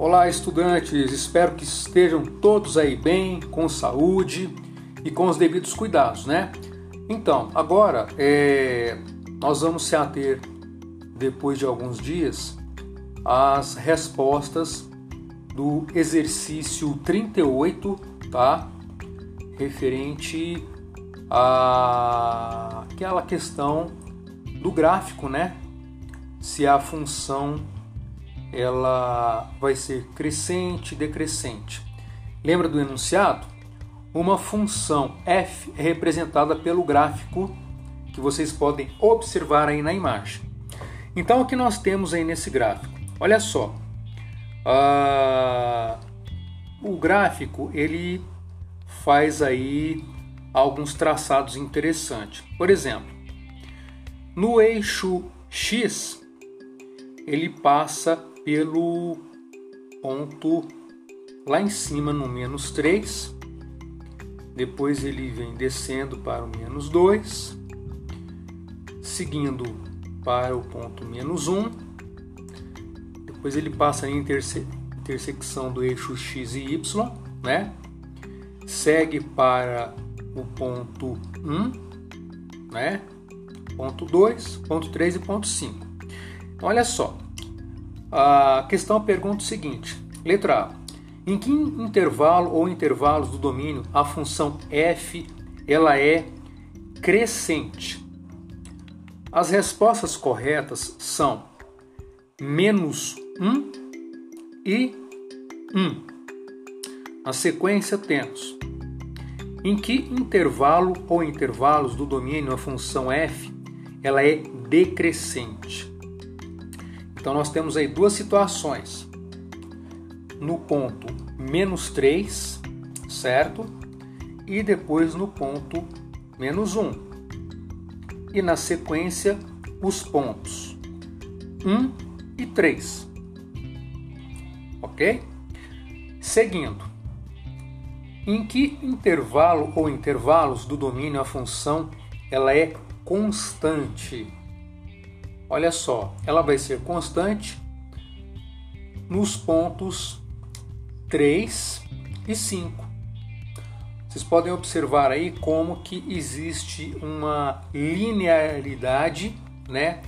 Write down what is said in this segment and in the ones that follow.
Olá, estudantes! Espero que estejam todos aí bem, com saúde e com os devidos cuidados, né? Então, agora é, nós vamos se ater, depois de alguns dias, às respostas do exercício 38, tá? Referente àquela questão do gráfico, né? Se a função ela vai ser crescente, decrescente. Lembra do enunciado? Uma função f é representada pelo gráfico que vocês podem observar aí na imagem. Então, o que nós temos aí nesse gráfico? Olha só, uh, o gráfico ele faz aí alguns traçados interessantes. Por exemplo, no eixo x ele passa pelo ponto lá em cima no menos 3, depois ele vem descendo para o menos 2, seguindo para o ponto menos 1, depois ele passa a interse intersecção do eixo x e y, né? segue para o ponto 1, né? ponto 2, ponto 3 e ponto 5. Olha só, a questão pergunta o seguinte: letra A. Em que intervalo ou intervalos do domínio a função f ela é crescente? As respostas corretas são menos 1 e 1. Na sequência temos em que intervalo ou intervalos do domínio a função f ela é decrescente? Então nós temos aí duas situações. No ponto menos 3, certo? E depois no ponto menos 1. E na sequência, os pontos 1 e 3. Ok? Seguindo. Em que intervalo ou intervalos do domínio a função ela é constante? Olha só, ela vai ser constante nos pontos 3 e 5. Vocês podem observar aí como que existe uma linearidade, né,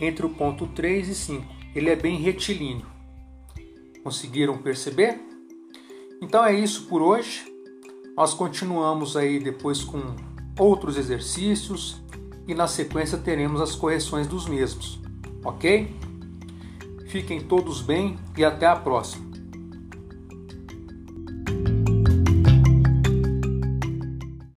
entre o ponto 3 e 5. Ele é bem retilíneo. Conseguiram perceber? Então é isso por hoje. Nós continuamos aí depois com outros exercícios e na sequência teremos as correções dos mesmos, ok? Fiquem todos bem e até a próxima.